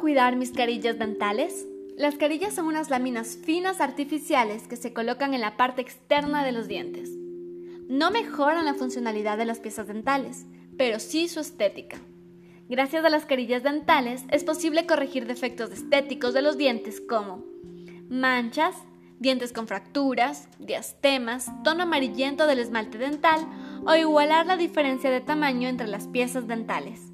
cuidar mis carillas dentales? Las carillas son unas láminas finas artificiales que se colocan en la parte externa de los dientes. No mejoran la funcionalidad de las piezas dentales, pero sí su estética. Gracias a las carillas dentales es posible corregir defectos estéticos de los dientes como manchas, dientes con fracturas, diastemas, tono amarillento del esmalte dental o igualar la diferencia de tamaño entre las piezas dentales.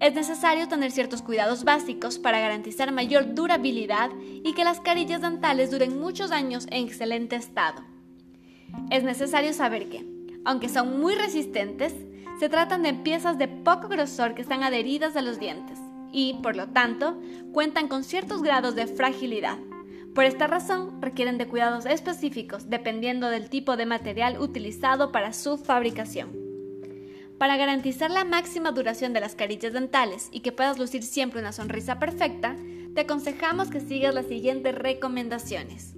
Es necesario tener ciertos cuidados básicos para garantizar mayor durabilidad y que las carillas dentales duren muchos años en excelente estado. Es necesario saber que, aunque son muy resistentes, se tratan de piezas de poco grosor que están adheridas a los dientes y, por lo tanto, cuentan con ciertos grados de fragilidad. Por esta razón, requieren de cuidados específicos dependiendo del tipo de material utilizado para su fabricación. Para garantizar la máxima duración de las carillas dentales y que puedas lucir siempre una sonrisa perfecta, te aconsejamos que sigas las siguientes recomendaciones.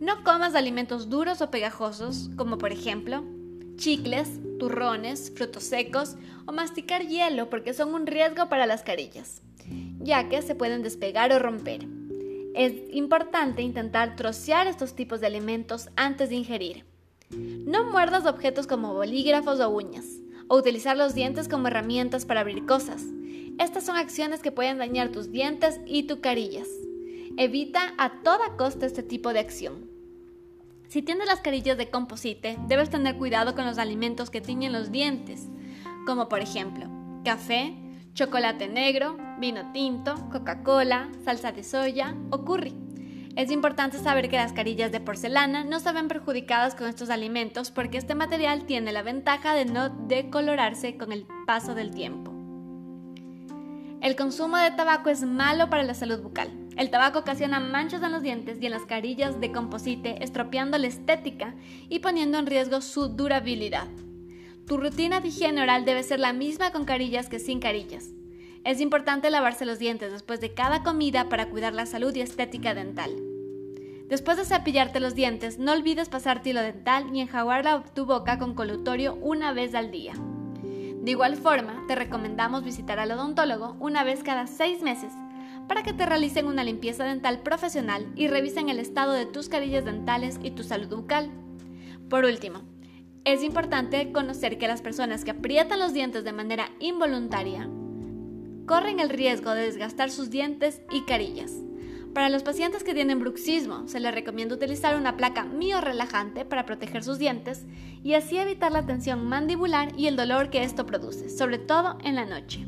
No comas alimentos duros o pegajosos, como por ejemplo chicles, turrones, frutos secos o masticar hielo porque son un riesgo para las carillas, ya que se pueden despegar o romper. Es importante intentar trocear estos tipos de alimentos antes de ingerir. No muerdas objetos como bolígrafos o uñas, o utilizar los dientes como herramientas para abrir cosas. Estas son acciones que pueden dañar tus dientes y tu carillas. Evita a toda costa este tipo de acción. Si tienes las carillas de composite, debes tener cuidado con los alimentos que tiñen los dientes, como por ejemplo café, chocolate negro, vino tinto, Coca-Cola, salsa de soya o curry. Es importante saber que las carillas de porcelana no se ven perjudicadas con estos alimentos porque este material tiene la ventaja de no decolorarse con el paso del tiempo. El consumo de tabaco es malo para la salud bucal. El tabaco ocasiona manchas en los dientes y en las carillas de composite, estropeando la estética y poniendo en riesgo su durabilidad. Tu rutina de higiene oral debe ser la misma con carillas que sin carillas. Es importante lavarse los dientes después de cada comida para cuidar la salud y estética dental. Después de cepillarte los dientes, no olvides pasar tilo dental y enjaguar tu boca con colutorio una vez al día. De igual forma, te recomendamos visitar al odontólogo una vez cada seis meses para que te realicen una limpieza dental profesional y revisen el estado de tus carillas dentales y tu salud bucal. Por último, es importante conocer que las personas que aprietan los dientes de manera involuntaria corren el riesgo de desgastar sus dientes y carillas. Para los pacientes que tienen bruxismo, se les recomienda utilizar una placa mio-relajante para proteger sus dientes y así evitar la tensión mandibular y el dolor que esto produce, sobre todo en la noche.